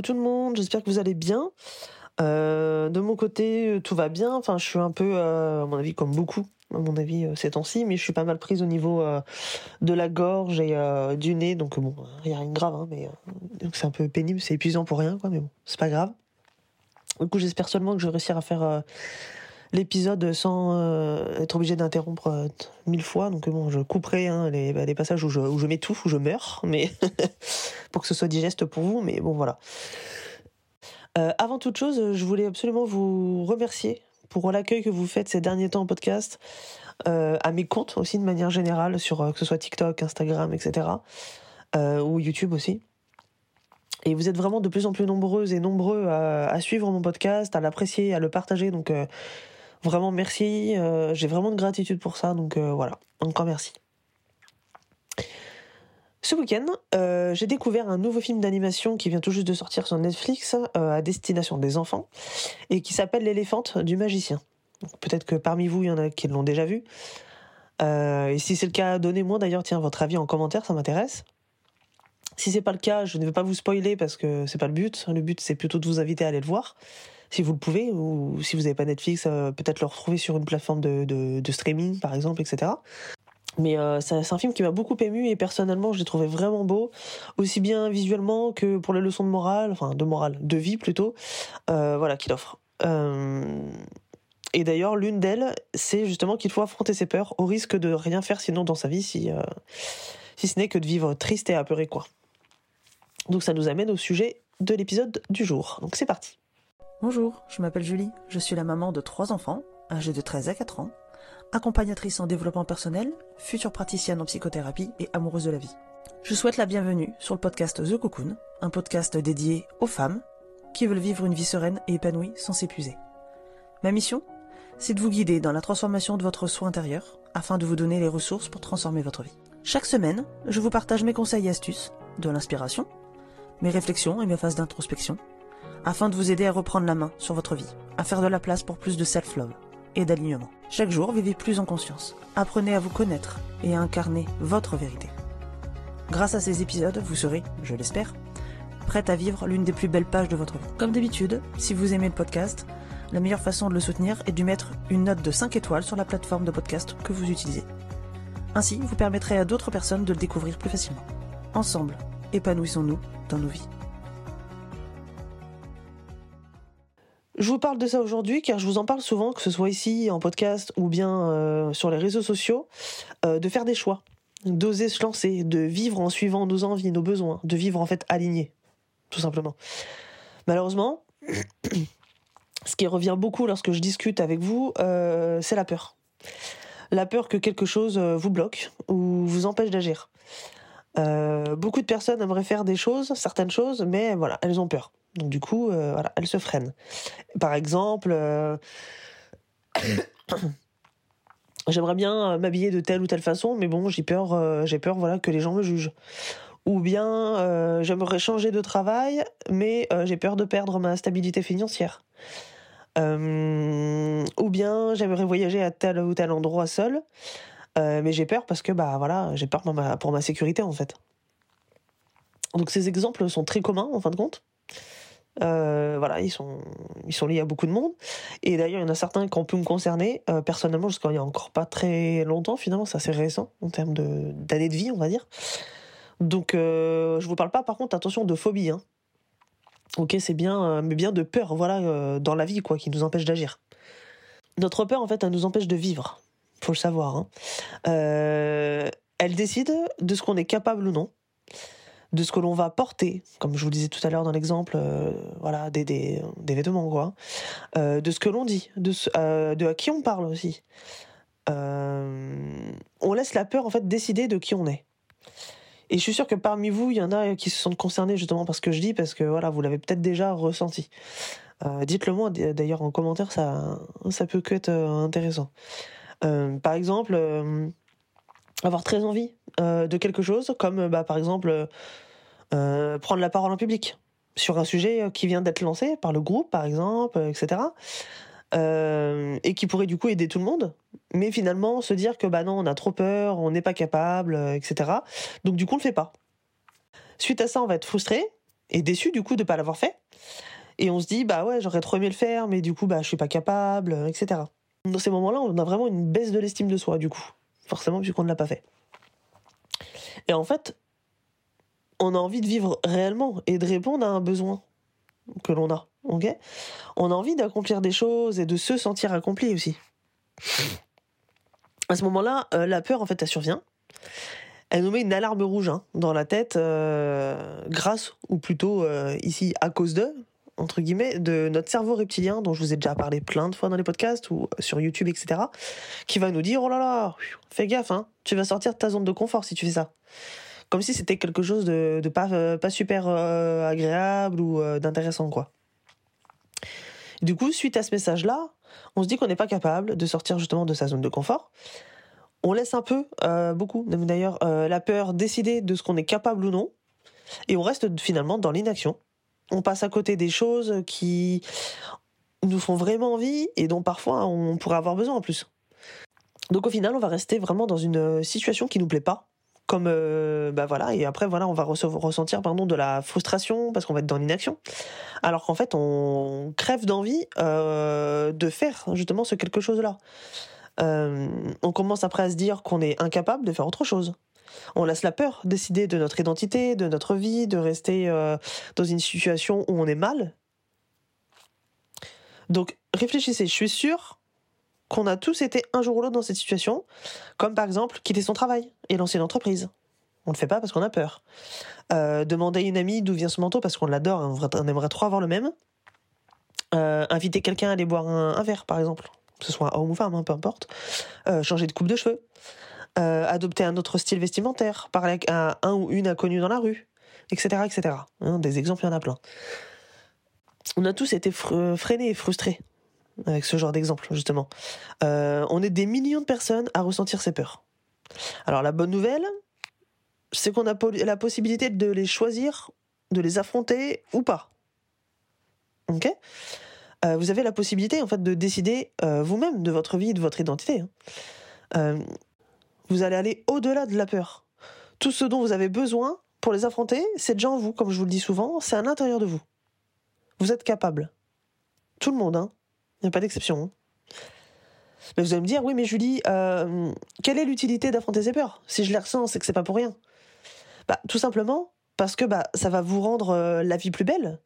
tout le monde, j'espère que vous allez bien. Euh, de mon côté, tout va bien. Enfin, je suis un peu, euh, à mon avis, comme beaucoup, à mon avis, euh, ces temps-ci, mais je suis pas mal prise au niveau de la gorge et du nez. Donc bon, il a rien de grave, hein, mais c'est un peu pénible, c'est épuisant pour rien, quoi. Mais bon, c'est pas grave. Du coup, j'espère seulement que je vais réussir à faire l'épisode sans euh, être obligé d'interrompre euh, mille fois. Donc bon, je couperai hein, les, bah, les, passages où je, m'étouffe, où je meurs, mais pour que ce soit digeste pour vous. Mais bon, voilà. Euh, avant toute chose, je voulais absolument vous remercier pour l'accueil que vous faites ces derniers temps en podcast, à mes comptes aussi de manière générale, sur que ce soit TikTok, Instagram, etc. ou YouTube aussi. Et vous êtes vraiment de plus en plus nombreuses et nombreux à, à suivre mon podcast, à l'apprécier, à le partager. Donc Vraiment merci, euh, j'ai vraiment de gratitude pour ça, donc euh, voilà, encore merci. Ce week-end, euh, j'ai découvert un nouveau film d'animation qui vient tout juste de sortir sur Netflix à destination des enfants et qui s'appelle L'éléphante du magicien. Peut-être que parmi vous, il y en a qui l'ont déjà vu. et si c'est le cas, donnez-moi d'ailleurs tiens votre avis en commentaire, ça m'intéresse. Si c'est pas le cas, je ne vais pas vous spoiler parce que c'est pas le but. Le but c'est plutôt de vous inviter à aller le voir si vous le pouvez, ou si vous n'avez pas Netflix, euh, peut-être le retrouver sur une plateforme de, streaming, par exemple, etc. Mais euh, c'est un film qui m'a beaucoup ému et personnellement, je l'ai trouvé vraiment beau, aussi bien visuellement que pour les leçons de morale, enfin de morale, de vie plutôt, euh, voilà, qu'il offre. et d'ailleurs, l'une d'elles, c'est justement qu'il faut affronter ses peurs au risque de rien faire sinon dans sa vie, si, si ce n'est que de vivre triste et apeuré, quoi. Donc ça nous amène au sujet de l'épisode du jour. Donc c'est parti. Bonjour, je m'appelle Julie, je suis la maman de trois enfants, âgés de 13 à 4 ans, accompagnatrice en développement personnel, future praticienne en psychothérapie et amoureuse de la vie. Je souhaite la bienvenue sur le podcast The Cocoon, un podcast dédié aux femmes qui veulent vivre une vie sereine et épanouie sans s'épuiser. Ma mission C'est de vous guider dans la transformation de votre soi intérieur afin de vous donner les ressources pour transformer votre vie. Chaque semaine, je vous partage mes conseils et astuces, de l'inspiration, mes réflexions et mes phases d'introspection afin de vous aider à reprendre la main sur votre vie, à faire de la place pour plus de self-love et d'alignement. Chaque jour, vivez plus en conscience. Apprenez à vous connaître et à incarner votre vérité. Grâce à ces épisodes, vous serez, je l'espère, prête à vivre l'une des plus belles pages de votre vie. Comme d'habitude, si vous aimez le podcast, la meilleure façon de le soutenir est de mettre une note de 5 étoiles sur la plateforme de podcast que vous utilisez. Ainsi, vous permettrez à d'autres personnes de le découvrir plus facilement. Ensemble, épanouissons-nous dans nos vies. Je vous parle de ça aujourd'hui car je vous en parle souvent, que ce soit ici en podcast ou bien euh, sur les réseaux sociaux, euh, de faire des choix, d'oser se lancer, de vivre en suivant nos envies, nos besoins, de vivre en fait aligné, tout simplement. Malheureusement, ce qui revient beaucoup lorsque je discute avec vous, euh, c'est la peur. La peur que quelque chose vous bloque ou vous empêche d'agir. beaucoup de personnes aimeraient faire des choses, certaines choses, mais voilà, elles ont peur. Donc du coup, euh, voilà, elle se freine. Par exemple, euh, j'aimerais bien euh, m'habiller de telle ou telle façon, mais bon, j'ai peur, j'ai peur, voilà, que les gens me jugent. Ou bien j'aimerais changer de travail, mais j'ai peur de perdre ma stabilité financière. ou bien j'aimerais voyager à tel ou tel endroit seul, mais j'ai peur parce que bah voilà, j'ai peur pour ma, pour ma sécurité en fait. Donc ces exemples sont très communs en fin de compte. Euh, voilà, ils sont, ils sont liés à beaucoup de monde. Et d'ailleurs, il y en a certains qui ont pu me concerner euh, personnellement jusqu'à il y a encore pas très longtemps. Finalement, c'est assez récent en termes de d'années de vie, on va dire. Donc, euh, je vous parle pas, par contre, attention de phobie. Hein. Ok, c'est bien, euh, mais bien de peur, voilà, dans la vie, quoi, qui nous empêche d'agir. Notre peur, en fait, elle nous empêche de vivre. Faut le savoir. Hein. elle décide de ce qu'on est capable ou non de ce que l'on va porter, comme je vous le disais tout à l'heure dans l'exemple, euh, voilà, des, des, vêtements, quoi, euh, de ce que l'on dit, de, euh, à qui on parle aussi. on laisse la peur en fait décider de qui on est. Et je suis sûr que parmi vous, il y en a qui se sont concernés justement par ce que je dis, parce que voilà, vous l'avez peut-être déjà ressenti. Dites-le moi d'ailleurs en commentaire, ça, ça peut que être intéressant. par exemple, avoir très envie de quelque chose, comme bah, par exemple euh, prendre la parole en public sur un sujet euh, qui vient d'être lancé par le groupe, par exemple, euh, etc. et qui pourrait du coup aider tout le monde, mais finalement se dire que bah non, on a trop peur, on n'est pas capable, etc. Donc du coup, on le fait pas. Suite à ça, on va être frustré est déçu du coup de pas l'avoir fait. Et on se dit, bah ouais, j'aurais trop aimé le faire, mais du coup, bah, je suis pas capable, etc. Dans ces moments-là, on a vraiment une baisse de l'estime de soi, du coup. Forcément, puisqu'on ne l'a pas fait. Et en fait, on a envie de vivre réellement et de répondre à un besoin que l'on a. on a envie d'accomplir des choses et de se sentir accompli aussi. À ce moment-là, euh, la peur, en fait, elle survient. Elle nous met une alarme rouge hein, dans la tête, euh, grâce, ou plutôt euh, ici à cause de, entre guillemets, de notre cerveau reptilien, dont je vous ai déjà parlé plein de fois dans les podcasts ou sur YouTube, etc., qui va nous dire Oh là là, fais gaffe, hein, tu vas sortir de ta zone de confort si tu fais ça. Comme si c'était quelque chose de, pas, euh, pas super euh, agréable ou euh, d'intéressant, quoi. Du coup, suite à ce message-là, on se dit qu'on n'est pas capable de sortir justement de sa zone de confort. On laisse un peu, beaucoup, d'ailleurs, la peur décider de ce qu'on est capable ou non, et on reste finalement dans l'inaction on passe à côté des choses qui nous font vraiment envie et dont parfois on pourrait avoir besoin en plus. Donc au final, on va rester vraiment dans une situation qui nous plaît pas. Comme euh, bah voilà et après voilà on va ressentir pardon de la frustration parce qu'on va être dans l'inaction. Alors qu'en fait on crève d'envie euh, de faire justement ce quelque chose là euh, on commence après à se dire qu'on est incapable de faire autre chose. On laisse la peur décider de notre identité, de notre vie, de rester euh, dans une situation où on est mal. Donc réfléchissez, je suis sûre qu'on a tous été un jour ou l'autre dans cette situation, comme par exemple quitter son travail et lancer une entreprise. On ne le fait pas parce qu'on a peur. Euh, demander à une amie d'où vient ce manteau parce qu'on l'adore, on aimerait trop avoir le même. Euh, inviter quelqu'un à aller boire un, verre, par exemple, que ce soit homme ou femme, hein, peu importe. changer de coupe de cheveux. Euh, adopter un autre style vestimentaire, parler à un ou une inconnue dans la rue, etc. etc. Hein, des exemples, il y en a plein. On a tous été freinés et frustrés avec ce genre d'exemple, justement. Euh, on est des millions de personnes à ressentir ces peurs. Alors la bonne nouvelle, c'est qu'on a la possibilité de les choisir, de les affronter ou pas. Ok? Euh, Vous avez la possibilité en fait de décider vous-même de votre vie, de votre identité. Hein. Vous allez aller au-delà de la peur. Tout ce dont vous avez besoin pour les affronter, c'est déjà en vous, comme je vous le dis souvent, c'est à l'intérieur de vous. Vous êtes capable. Tout le monde, hein. A pas d'exception. Hein. Mais vous allez me dire, oui, mais Julie, euh, quelle est l'utilité d'affronter ces peurs Si je les ressens, c'est que c'est pas pour rien. Bah, tout simplement parce que bah, ça va vous rendre euh, la vie plus belle,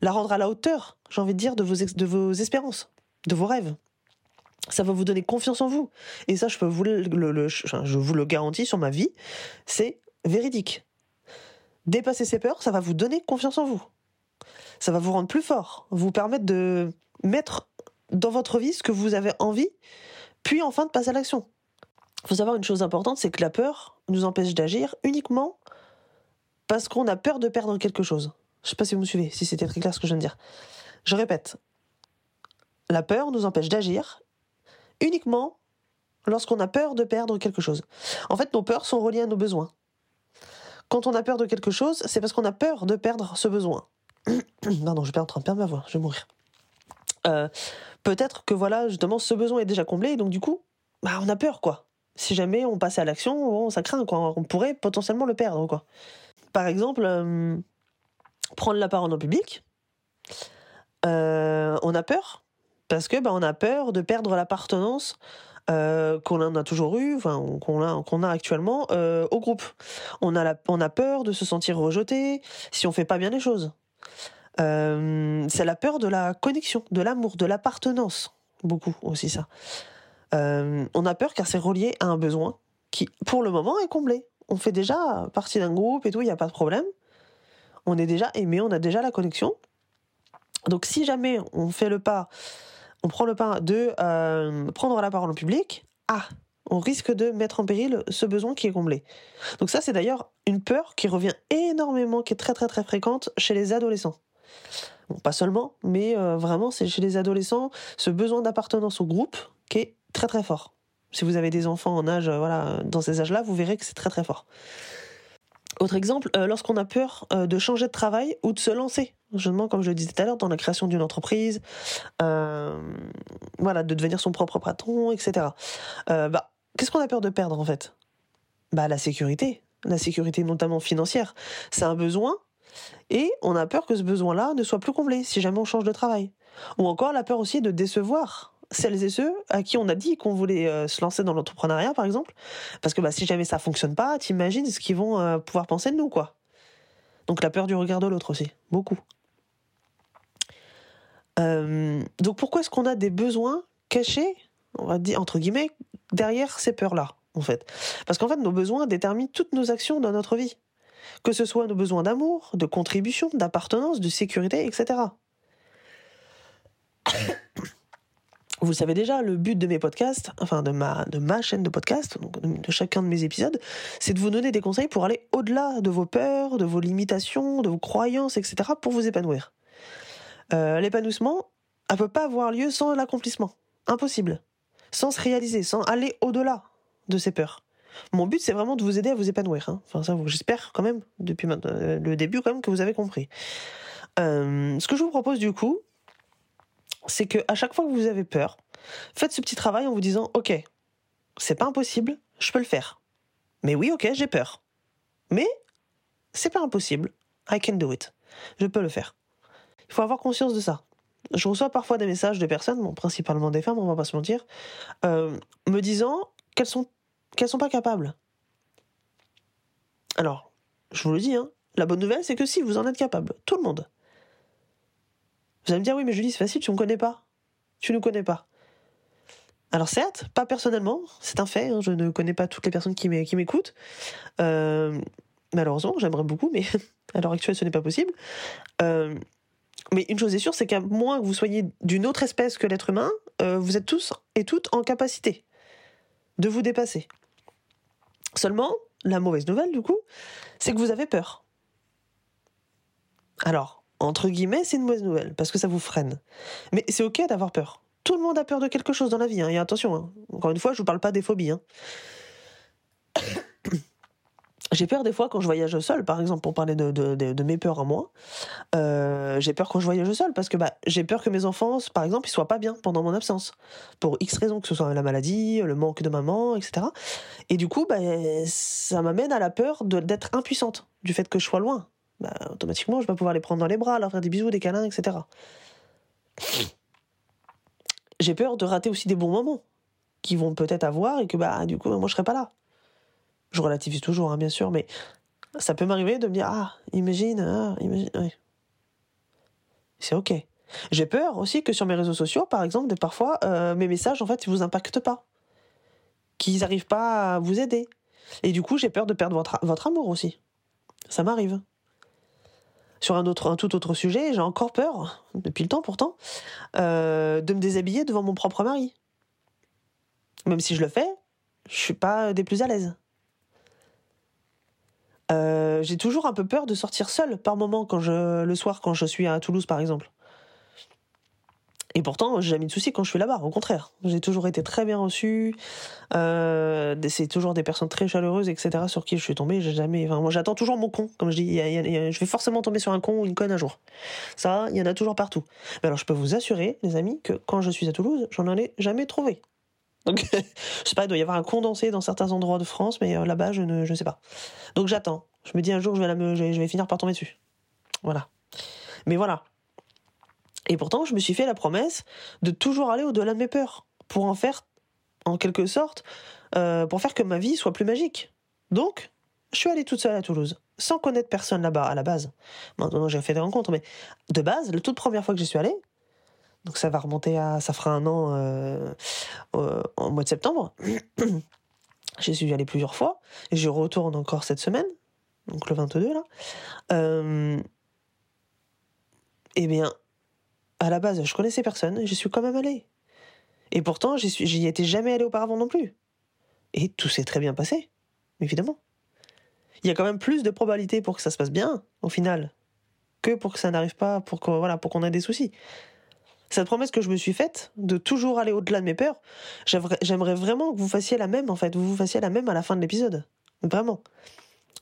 la rendre à la hauteur, j'ai envie de dire, de vos, de vos espérances, de vos rêves ça va vous donner confiance en vous. Et ça, je peux vous le, je vous le garantis sur ma vie, c'est véridique. Dépasser ces peurs, ça va vous donner confiance en vous. Ça va vous rendre plus fort, vous permettre de mettre dans votre vie ce que vous avez envie, puis enfin de passer à l'action. Il faut savoir une chose importante, c'est que la peur nous empêche d'agir uniquement parce qu'on a peur de perdre quelque chose. Je ne sais pas si vous me suivez, si c'était très clair ce que je viens de dire. Je répète, la peur nous empêche d'agir uniquement lorsqu'on a peur de perdre quelque chose. En fait, nos peurs sont reliées à nos besoins. Quand on a peur de quelque chose, c'est parce qu'on a peur de perdre ce besoin. Pardon, je suis en train de perdre ma voix, je vais mourir. Euh, peut-être que voilà, justement, ce besoin est déjà comblé, donc du coup, bah, on a peur, quoi. Si jamais on passait à l'action, ça craint. On pourrait potentiellement le perdre, quoi. Par exemple, euh, prendre la parole en public, euh, on a peur parce que bah, on a peur de perdre l'appartenance qu'on a toujours eu, qu'on a, actuellement au groupe. On a, la, on a peur de se sentir rejeté si on fait pas bien les choses. Euh, c'est la peur de la connexion, de l'amour, de l'appartenance, beaucoup aussi ça. on a peur car c'est relié à un besoin qui, pour le moment, est comblé. On fait déjà partie d'un groupe et tout, il n'y a pas de problème. On est déjà aimé, on a déjà la connexion. Donc si jamais on fait le pas on prend le pas de euh, prendre la parole en public, ah, on risque de mettre en péril ce besoin qui est comblé. Donc ça, c'est d'ailleurs une peur qui revient énormément, qui est très très très fréquente chez les adolescents. Bon, pas seulement, mais euh, vraiment, c'est chez les adolescents ce besoin d'appartenance au groupe qui est très très fort. Si vous avez des enfants en âge, voilà, dans ces âges-là, vous verrez que c'est très très fort. Autre exemple, euh, lorsqu'on a peur de changer de travail ou de se lancer Justement, comme je le disais tout à l'heure, dans la création d'une entreprise, euh, voilà, de devenir son propre patron, etc. Euh, bah, qu'est-ce qu'on a peur de perdre en fait? Bah, la sécurité, la sécurité notamment financière. C'est un besoin Et on a peur que ce besoin-là ne soit plus comblé si jamais on change de travail. Ou encore la peur aussi de décevoir celles et ceux à qui on a dit qu'on voulait euh, se lancer dans l'entrepreneuriat, par exemple. Parce que bah, si jamais ça fonctionne pas, t'imagines ce qu'ils vont euh, pouvoir penser de nous, quoi. Donc la peur du regard de l'autre aussi, beaucoup. Euh, donc pourquoi est-ce qu'on a des besoins cachés, on va dire entre guillemets, derrière ces peurs-là, en fait? Parce qu'en fait, nos besoins déterminent toutes nos actions dans notre vie. Que ce soit nos besoins d'amour, de contribution, d'appartenance, de sécurité, etc. Vous le savez déjà, le but de mes podcasts, enfin de ma, de ma chaîne de podcast, de chacun de mes épisodes, c'est de vous donner des conseils pour aller au-delà de vos peurs, de vos limitations, de vos croyances, etc., pour vous épanouir. Euh, l'épanouissement ne peut pas avoir lieu sans l'accomplissement. Impossible. Sans se réaliser, sans aller au-delà de ces peurs. Mon but, c'est vraiment de vous aider à vous épanouir. Hein. Enfin, ça, j'espère quand même, depuis euh, le début, quand même, que vous avez compris. Euh, ce que je vous propose, du coup, c'est que à chaque fois que vous avez peur, faites ce petit travail en vous disant OK, c'est pas impossible, je peux le faire. Mais oui, OK, j'ai peur. Mais c'est pas impossible. I can do it. Je peux le faire. Il faut avoir conscience de ça. Je reçois parfois des messages de personnes, principalement des femmes, on va pas se mentir, euh, me disant qu'elles sont qu'elles sont pas capables. Alors, je vous le dis, hein, la bonne nouvelle, c'est que si vous en êtes capable, tout le monde. Vous allez me dire, oui, mais Julie, c'est facile, tu ne connais pas. Tu ne nous connais pas. Alors certes, pas personnellement, c'est un fait, hein, je ne connais pas toutes les personnes qui m'écoutent. Euh, malheureusement, j'aimerais beaucoup, mais à l'heure actuelle, ce n'est pas possible. Euh, mais une chose est sûre, c'est qu'à moins que vous soyez d'une autre espèce que l'être humain, euh, vous êtes tous et toutes en capacité de vous dépasser. Seulement, la mauvaise nouvelle, du coup, c'est que vous avez peur. Alors, entre guillemets, c'est une mauvaise nouvelle, parce que ça vous freine. Mais c'est ok d'avoir peur. Tout le monde a peur de quelque chose dans la vie, hein, et attention, hein. encore une fois, je vous parle pas des phobies. Hein. J'ai peur des fois quand je voyage seul, par exemple, pour parler de, mes peurs à moi. Euh, j'ai peur quand je voyage seul parce que bah, j'ai peur que mes enfants, par exemple, ils soient pas bien pendant mon absence. Pour X raisons, que ce soit la maladie, le manque de maman, etc. Et du coup, bah, ça m'amène à la peur d'être impuissante, du fait que je sois loin. Bah, automatiquement, je vais pouvoir les prendre dans les bras, leur faire des bisous, des câlins, etc. J'ai peur de rater aussi des bons moments qu'ils vont peut-être avoir et que bah du coup moi je serai pas là. Je relativise toujours hein, bien sûr, mais ça peut m'arriver de me dire ah imagine, ah, imagine, c'est ok. J'ai peur aussi que sur mes réseaux sociaux, par exemple, de parfois euh, mes messages en fait ils vous impactent pas, qu'ils n'arrivent pas à vous aider, et du coup j'ai peur de perdre votre, votre amour aussi. Ça m'arrive sur un, autre, un tout autre sujet, j'ai encore peur, depuis le temps pourtant, euh, de me déshabiller devant mon propre mari. Même si je le fais, je suis pas des plus à l'aise. Euh, j'ai toujours un peu peur de sortir seule par moment quand je, le soir quand je suis à Toulouse par exemple. Et pourtant, j'ai jamais de soucis quand je suis là-bas, au contraire. J'ai toujours été très bien reçue. Euh, c'est toujours des personnes très chaleureuses, etc. sur qui je suis tombée. J'ai jamais. Enfin, moi, j'attends toujours mon con. Comme je dis, je vais forcément tomber sur un con ou une conne un jour. Ça, il y en a toujours partout. Mais alors, je peux vous assurer, les amis, que quand je suis à Toulouse, j'en ai jamais trouvé. Donc, je sais pas, il doit y avoir un condensé dans certains endroits de France, mais euh, là-bas, je ne je sais pas. Donc, j'attends. Je me dis un jour, je vais, la, je vais finir par tomber dessus. Voilà. Mais voilà, et pourtant, je me suis fait la promesse de toujours aller au-delà de mes peurs, pour en faire, en quelque sorte, euh, pour faire que ma vie soit plus magique. Donc, je suis allée toute seule à Toulouse, sans connaître personne là-bas à la base. Maintenant, j'ai fait des rencontres, mais de base, la toute première fois que j'y suis allée, donc ça va remonter à, ça fera un an euh, en mois de septembre. J'y suis allée plusieurs fois je retourne encore cette semaine, donc le 22 là. Euh, eh bien, à la base, je connaissais personne, j'y suis quand même allé. Et pourtant, j'y étais jamais allé auparavant non plus. Et tout s'est très bien passé, évidemment. Il y a quand même plus de probabilités pour que ça se passe bien, au final, que pour que ça n'arrive pas, pour voilà, pour qu'on ait des soucis. Cette promesse que je me suis faite, de toujours aller au-delà de mes peurs, j'aimerais vraiment que vous fassiez la même, en fait, vous vous fassiez la même à la fin de l'épisode. Vraiment.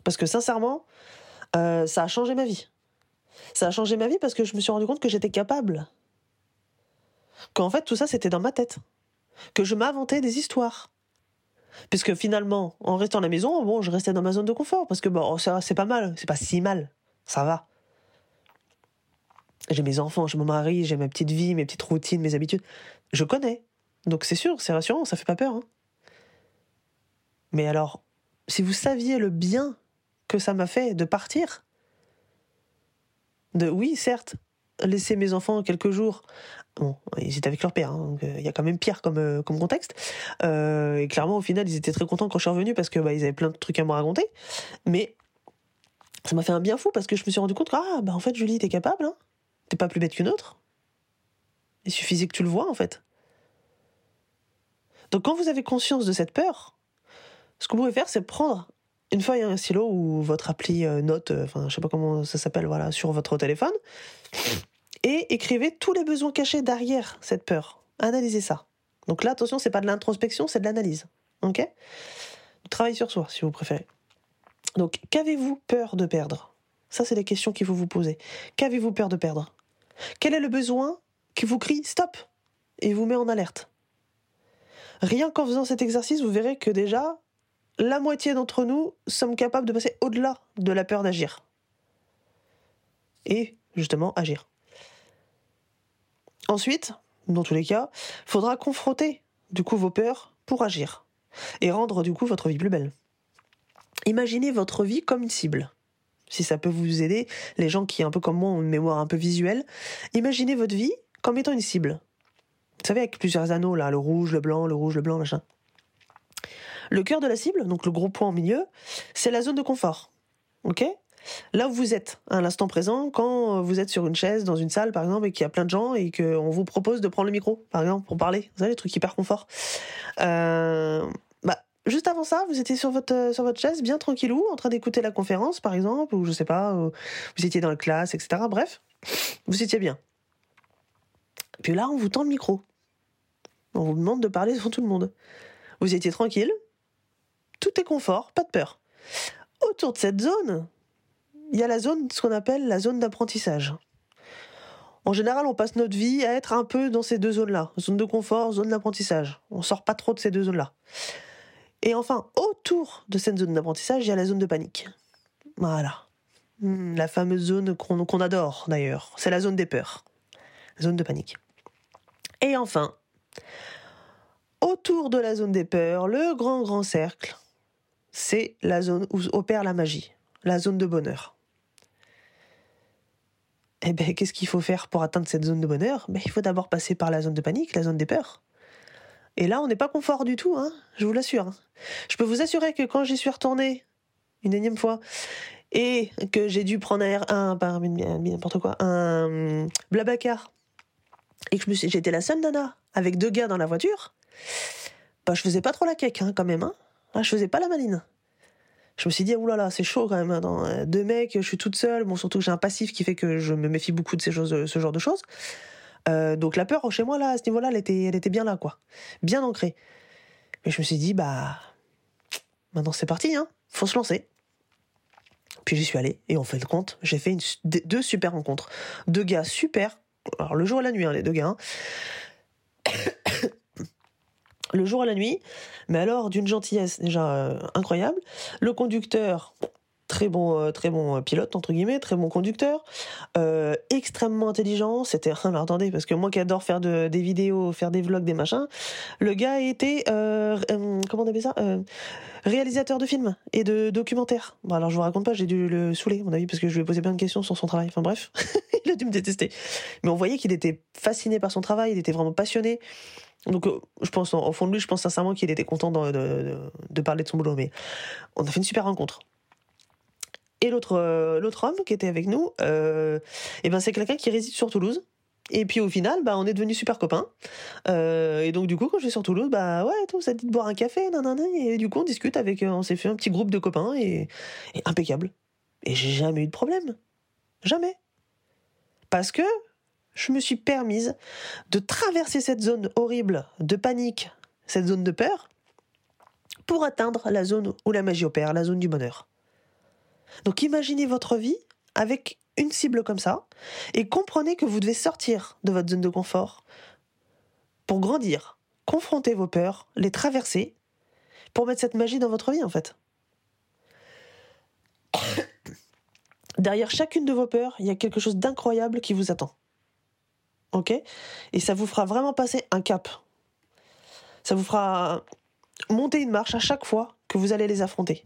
Parce que sincèrement, euh, ça a changé ma vie. Ça a changé ma vie parce que je me suis rendu compte que j'étais capable. Qu'en fait, tout ça, c'était dans ma tête. Que je m'inventais des histoires. Puisque finalement, en restant à la maison, bon, je restais dans ma zone de confort. Parce que bon, c'est pas mal, c'est pas si mal. Ça va. J'ai mes enfants, j'ai mon mari, j'ai ma petite vie, mes petites routines, mes habitudes. Je connais. Donc c'est sûr, c'est rassurant, ça fait pas peur. Hein. Mais alors, si vous saviez le bien que ça m'a fait de partir, de oui, certes, laisser mes enfants quelques jours. Bon, ils étaient avec leur père, hein, donc euh, il y a quand même pire comme, euh, comme contexte. Euh, et clairement, au final, ils étaient très contents quand je suis revenu parce que bah, avaient plein de trucs à me raconter. Mais ça m'a fait un bien fou parce que je me suis rendu compte que, ah, bah en fait, Julie, t'es capable, hein T'es pas plus bête qu'une autre? Il suffisait que tu le vois, en fait. Donc quand vous avez conscience de cette peur, ce que vous pouvez faire, c'est prendre une feuille un stylo ou votre appli euh, note, euh, enfin je sais pas comment ça s'appelle, voilà, sur votre téléphone, et écrivez tous les besoins cachés derrière cette peur. Analysez ça. Donc là, attention, c'est pas de l'introspection, c'est de l'analyse. Ok? Travail sur soi, si vous préférez. Donc, qu'avez-vous peur de perdre? Ça, c'est les questions qu'il faut vous poser. Qu'avez-vous peur de perdre? Quel est le besoin qui vous crie stop et vous met en alerte? Rien qu'en faisant cet exercice, vous verrez que déjà, la moitié d'entre nous sommes capables de passer au-delà de la peur d'agir. Et justement, agir. Ensuite, dans tous les cas, faudra confronter du coup vos peurs pour agir et rendre du coup votre vie plus belle. Imaginez votre vie comme une cible. Si ça peut vous aider, les gens qui, un peu comme moi, ont une mémoire un peu visuelle, imaginez votre vie comme étant une cible. Vous savez, avec plusieurs anneaux, là, le rouge, le blanc, le rouge, le blanc, machin. Le cœur de la cible, donc le gros point au milieu, c'est la zone de confort. Ok? Là où vous êtes à l'instant présent, quand vous êtes sur une chaise dans une salle par exemple et qu'il y a plein de gens et qu'on vous propose de prendre le micro par exemple pour parler, vous savez les trucs hyper confort. Euh, juste avant ça, vous étiez sur votre sur votre chaise bien tranquillou en train d'écouter la conférence par exemple ou je sais pas, vous étiez dans la classe etc. Bref, vous étiez bien. Puis là on vous tend le micro, on vous demande de parler devant tout le monde. Vous étiez tranquille, tout est confort, pas de peur. Autour de cette zone, il y a la zone, ce qu'on appelle la zone d'apprentissage. En général, on passe notre vie à être un peu dans ces deux zones-là. Zone de confort, zone d'apprentissage. On sort pas trop de ces deux zones-là. Et enfin, autour de cette zone d'apprentissage, il y a la zone de panique. Voilà. Hmm, la fameuse zone qu'on adore d'ailleurs. C'est la zone des peurs. Zone de panique. Et enfin, autour de la zone des peurs, le grand grand cercle, c'est la zone où opère la magie, la zone de bonheur. Eh bien, qu'est-ce qu'il faut faire pour atteindre cette zone de bonheur? Ben, Il faut d'abord passer par la zone de panique, la zone des peurs. Et là, on n'est pas confort du tout, hein, je vous l'assure. Je peux vous assurer que quand j'y suis retournée, une énième fois, et que j'ai dû prendre un, un n'importe quoi, un blabacar, et que j'étais la seule nana avec deux gars dans la voiture, bah, je faisais pas trop la queque, hein, quand même. Hein. Ah, je faisais pas la maline. Je me suis dit, oulala, c'est chaud quand même. Hein, euh, deux mecs, je suis toute seule. Bon, surtout que j'ai un passif qui fait que je me méfie beaucoup de ces choses, ce genre de choses. Euh, donc la peur chez moi là, à ce niveau-là, elle était, elle était bien là, quoi, bien ancrée. Mais je me suis dit, bah, maintenant c'est parti, hein, faut se lancer. Puis j'y suis allé et on fait le compte, j'ai fait deux super rencontres, deux gars super. Alors le jour et la nuit, hein, les deux gars. Hein le jour et la nuit, mais alors d'une gentillesse déjà euh, incroyable. Le conducteur, très bon, euh, très bon pilote entre guillemets, très bon conducteur, euh, extrêmement intelligent. C'était, alors attendez, parce que moi qui adore faire de, des vidéos, faire des vlogs, des machins, le gars était, comment on appelle ça, réalisateur de films et de documentaires. Bon alors je vous raconte pas, j'ai dû le saouler, à mon avis, parce que je lui ai posé plein de questions sur son travail. Enfin bref, il a dû me détester. Mais on voyait qu'il était fasciné par son travail, il était vraiment passionné. Donc, euh, je pense, au fond de lui, je pense sincèrement qu'il était content de, parler de son boulot. Mais on a fait une super rencontre. Et l'autre, euh, l'autre homme qui était avec nous, euh, eh ben c'est quelqu'un qui réside sur Toulouse. Et puis au final, bah, on est devenus super copains. et donc du coup, quand je suis sur Toulouse, bah ouais, tout, ça dit de boire un café, nanana, et du coup on discute avec, on s'est fait un petit groupe de copains et, et impeccable. Et j'ai jamais eu de problème, jamais. Parce que je me suis permise de traverser cette zone horrible de panique, cette zone de peur, pour atteindre la zone où la magie opère, la zone du bonheur. Donc imaginez votre vie avec une cible comme ça, et comprenez que vous devez sortir de votre zone de confort pour grandir, confronter vos peurs, les traverser, pour mettre cette magie dans votre vie en fait. derrière chacune de vos peurs, il y a quelque chose d'incroyable qui vous attend. Ok? Et ça vous fera vraiment passer un cap. Ça vous fera monter une marche à chaque fois que vous allez les affronter.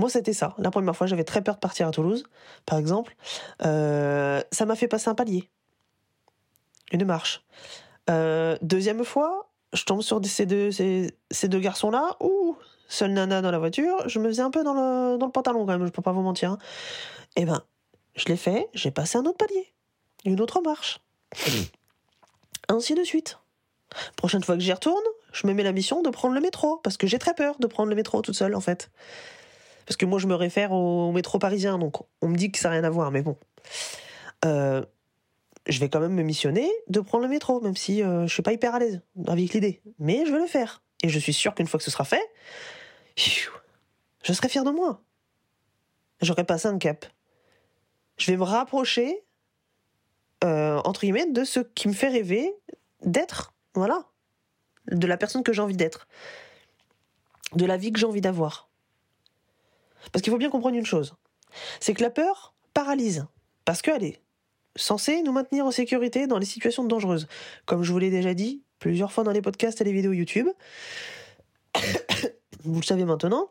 Moi, c'était ça. La première fois, j'avais très peur de partir à Toulouse, par exemple. Euh, ça m'a fait passer un palier. Une marche. Euh, deuxième fois, je tombe sur ces deux, garçons-là. Ouh, seule nana dans la voiture. Je me faisais un peu dans le, pantalon quand même, je peux pas vous mentir. Eh ben, je l'ai fait, j'ai passé un autre palier. Une autre marche. Ainsi de suite. Prochaine fois que j'y retourne, je me mets la mission de prendre le métro, parce que j'ai très peur de prendre le métro toute seule, en fait. Parce que moi, je me réfère au métro parisien, donc on me dit que ça n'a rien à voir, mais bon. Euh, je vais quand même me missionner de prendre le métro, même si euh, je suis pas hyper à l'aise avec l'idée. Mais je vais le faire. Et je suis sûr qu'une fois que ce sera fait, je serai fier de moi. J'aurai passé un cap. Je vais me rapprocher, euh, entre guillemets, de ce qui me fait rêver d'être. Voilà de la personne que j'ai envie d'être, de la vie que j'ai envie d'avoir. Parce qu'il faut bien comprendre une chose, c'est que la peur paralyse, parce qu'elle est censée nous maintenir en sécurité dans les situations dangereuses. Comme je vous l'ai déjà dit plusieurs fois dans les podcasts et les vidéos YouTube, vous le savez maintenant,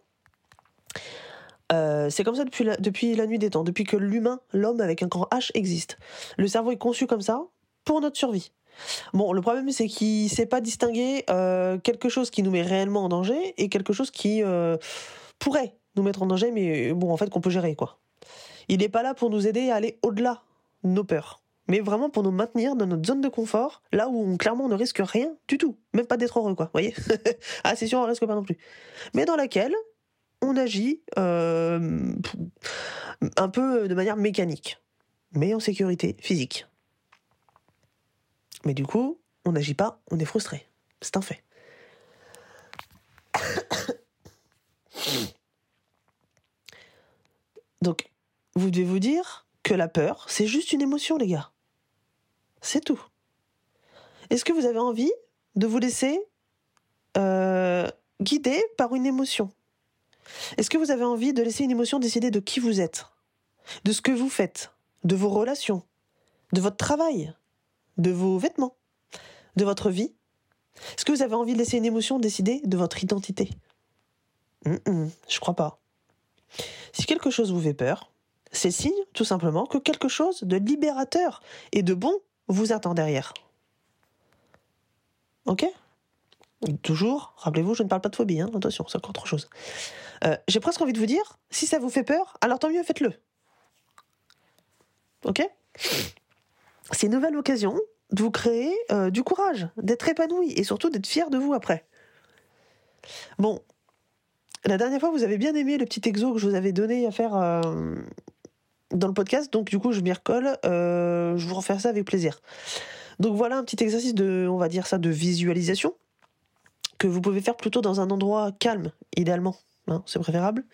euh, c'est comme ça depuis la, nuit des temps, depuis que l'humain, l'homme avec un grand H existe. Le cerveau est conçu comme ça pour notre survie. Bon, le problème, c'est qu'il ne sait pas distinguer euh, quelque chose qui nous met réellement en danger et quelque chose qui euh, pourrait nous mettre en danger, mais bon, en fait, qu'on peut gérer, quoi. Il n'est pas là pour nous aider à aller au-delà de nos peurs, mais vraiment pour nous maintenir dans notre zone de confort, là où on, clairement on ne risque rien du tout, même pas d'être heureux, quoi. Voyez Ah, c'est sûr, on risque pas non plus. Mais dans laquelle on agit euh, un peu de manière mécanique, mais en sécurité physique. Mais du coup, on n'agit pas, on est frustré. C'est un fait. Donc, vous devez vous dire que la peur, c'est juste une émotion, les gars. C'est tout. Est-ce que vous avez envie de vous laisser euh, guider par une émotion? Est-ce que vous avez envie de laisser une émotion décider de qui vous êtes, de ce que vous faites, de vos relations, de votre travail, de vos vêtements, de votre vie? Est-ce que vous avez envie de laisser une émotion décider de votre identité? Je crois pas. Si quelque chose vous fait peur, c'est signe, tout simplement, que quelque chose de libérateur et de bon vous attend derrière. Ok? Toujours, rappelez-vous, je ne parle pas de phobie, hein, attention, c'est encore autre chose. Euh, j'ai presque envie de vous dire, si ça vous fait peur, alors tant mieux, faites-le. Ok? C'est une nouvelle occasion de vous créer euh, du courage, d'être épanoui et surtout d'être fier de vous après. Bon, la dernière fois, vous avez bien aimé le petit exo que je vous avais donné à faire euh, dans le podcast, donc du coup, je m'y recolle. Euh, je vous refais ça avec plaisir. Donc voilà un petit exercice de, on va dire ça, de visualisation que vous pouvez faire plutôt dans un endroit calme, idéalement. Hein, c'est préférable.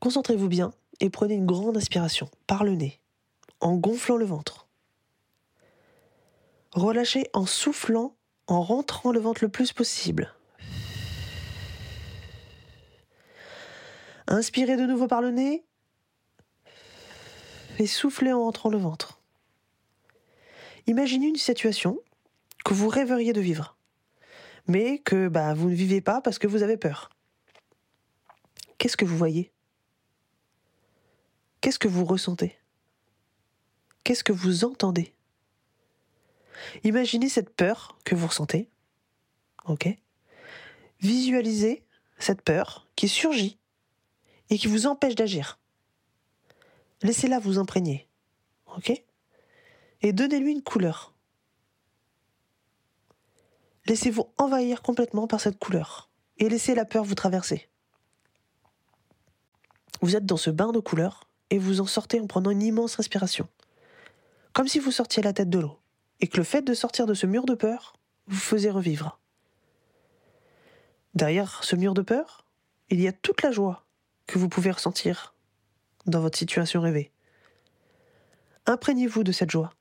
Concentrez-vous bien et prenez une grande inspiration par le nez, en gonflant le ventre. Relâchez en soufflant, en rentrant le ventre le plus possible. Inspirez de nouveau par le nez et soufflez en rentrant le ventre. Imaginez une situation que vous rêveriez de vivre, mais que bah, vous ne vivez pas parce que vous avez peur. Qu'est-ce que vous voyez? Qu'est-ce que vous ressentez? Qu'est-ce que vous entendez? Imaginez cette peur que vous ressentez. Ok? Visualisez cette peur qui surgit et qui vous empêche d'agir. Laissez-la vous imprégner. Ok? Et donnez-lui une couleur. Laissez-vous envahir complètement par cette couleur et laissez la peur vous traverser. Vous êtes dans ce bain de couleurs et vous en sortez en prenant une immense respiration, comme si vous sortiez la tête de l'eau et que le fait de sortir de ce mur de peur vous faisait revivre. Derrière ce mur de peur, il y a toute la joie que vous pouvez ressentir dans votre situation rêvée. Imprégnez-vous de cette joie.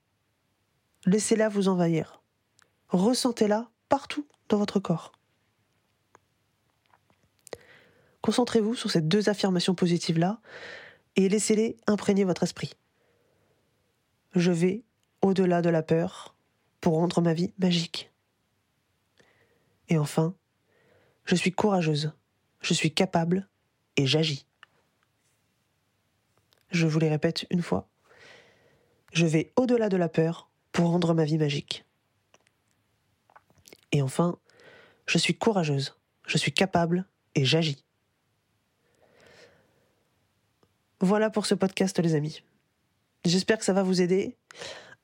Laissez-la vous envahir. Ressentez-la partout dans votre corps. Concentrez-vous sur ces deux affirmations positives-là et laissez-les imprégner votre esprit. Je vais au-delà de la peur pour rendre ma vie magique. Et enfin, je suis courageuse, je suis capable et j'agis. Je vous les répète une fois. Je vais au-delà de la peur pour rendre ma vie magique. Et enfin, je suis courageuse, je suis capable et j'agis. Voilà pour ce podcast les amis. J'espère que ça va vous aider.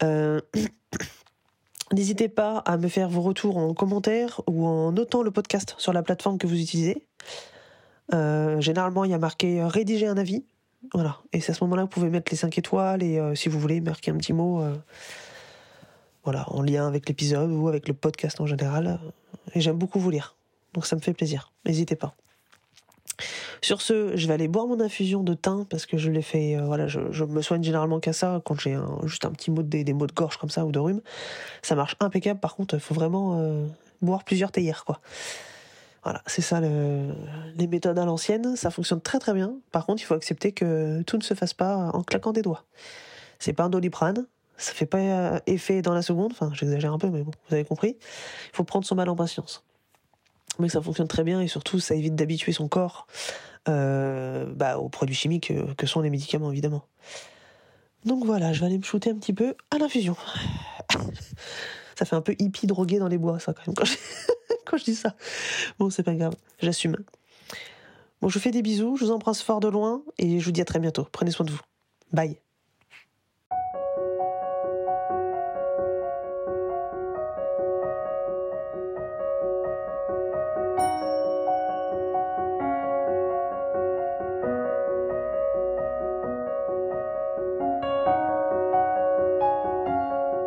Euh, n'hésitez pas à me faire vos retours en commentaire ou en notant le podcast sur la plateforme que vous utilisez. Euh, généralement, il y a marqué rédiger un avis. Voilà. Et c'est à ce moment-là que vous pouvez mettre les 5 étoiles et euh, si vous voulez marquer un petit mot voilà, en lien avec l'épisode ou avec le podcast en général. Et j'aime beaucoup vous lire. Donc ça me fait plaisir. N'hésitez pas. Sur ce, je vais aller boire mon infusion de thym parce que je l'ai fait. Euh, voilà, je, me soigne généralement qu'à ça quand j'ai juste un petit mot de, des, mots de gorge comme ça ou de rhume. Ça marche impeccable. Par contre, il faut vraiment euh, boire plusieurs théières, quoi. Voilà, c'est ça les méthodes à l'ancienne. Ça fonctionne très très bien. Par contre, il faut accepter que tout ne se fasse pas en claquant des doigts. C'est pas un doliprane, ça fait pas euh, effet dans la seconde, enfin j'exagère un peu, mais bon, vous avez compris. Il faut prendre son mal en patience. Mais ça fonctionne très bien et surtout ça évite d'habituer son corps euh, bah, aux produits chimiques euh, que sont les médicaments évidemment. Donc voilà, je vais aller me shooter un petit peu à l'infusion. ça fait un peu hippie drogué dans les bois, ça quand même, je, quand je dis ça. Bon, c'est pas grave, j'assume. Bon, je vous fais des bisous, je vous embrasse fort de loin et je vous dis à très bientôt. Prenez soin de vous. Bye.